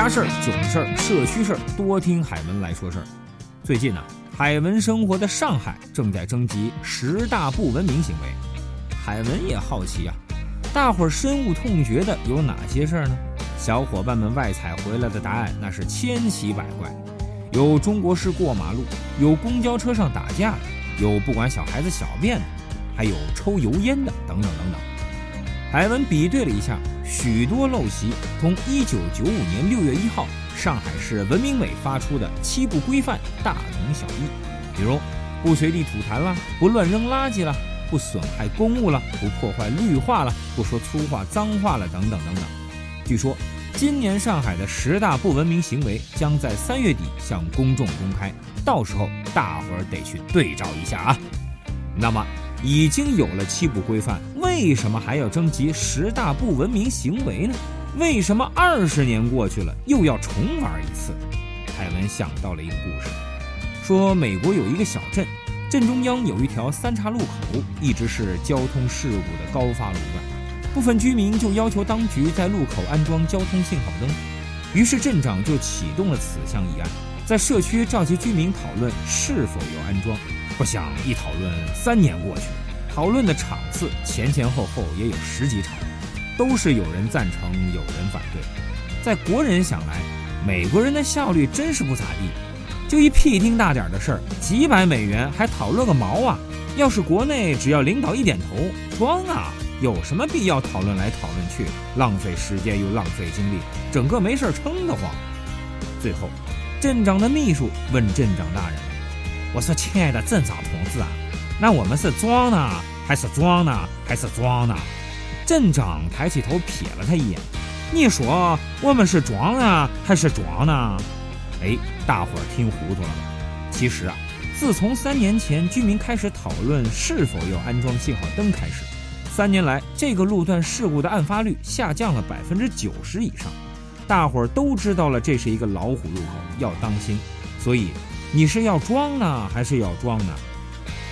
家事儿、囧事儿、社区事儿，多听海文来说事儿。最近呢，海文生活的上海正在征集十大不文明行为。海文也好奇啊，大伙儿深恶痛绝的有哪些事儿呢？小伙伴们外采回来的答案那是千奇百怪，有中国式过马路，有公交车上打架，有不管小孩子小便的，还有抽油烟的，等等等等。海文比对了一下，许多陋习同1995年6月1号上海市文明委发出的七不规范大同小异。比如，不随地吐痰啦，不乱扔垃圾啦，不损害公物啦，不破坏绿化啦，不说粗话脏话了，等等等等。据说，今年上海的十大不文明行为将在三月底向公众公开，到时候大伙儿得去对照一下啊。那么，已经有了七不规范。为什么还要征集十大不文明行为呢？为什么二十年过去了又要重玩一次？凯文想到了一个故事，说美国有一个小镇，镇中央有一条三岔路口，一直是交通事故的高发路段，部分居民就要求当局在路口安装交通信号灯，于是镇长就启动了此项议案，在社区召集居民讨论是否要安装。不想一讨论，三年过去了。讨论的场次前前后后也有十几场，都是有人赞成，有人反对。在国人想来，美国人的效率真是不咋地，就一屁丁大点的事儿，几百美元还讨论个毛啊！要是国内只要领导一点头，装啊，有什么必要讨论来讨论去，浪费时间又浪费精力，整个没事儿撑得慌。最后，镇长的秘书问镇长大人：“我说，亲爱的镇长同志啊。”那我们是装呢，还是装呢，还是装呢？镇长抬起头瞥了他一眼，你说我们是装呢，还是装呢？哎，大伙儿听糊涂了吧？其实啊，自从三年前居民开始讨论是否要安装信号灯开始，三年来这个路段事故的案发率下降了百分之九十以上。大伙儿都知道了，这是一个老虎入口，要当心。所以，你是要装呢，还是要装呢？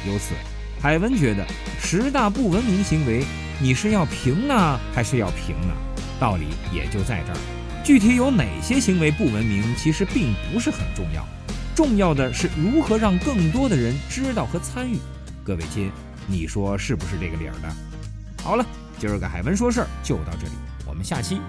由此，海文觉得十大不文明行为，你是要评呢，还是要评呢？道理也就在这儿。具体有哪些行为不文明，其实并不是很重要，重要的是如何让更多的人知道和参与。各位亲，你说是不是这个理儿的？好了，今儿个海文说事儿就到这里，我们下期。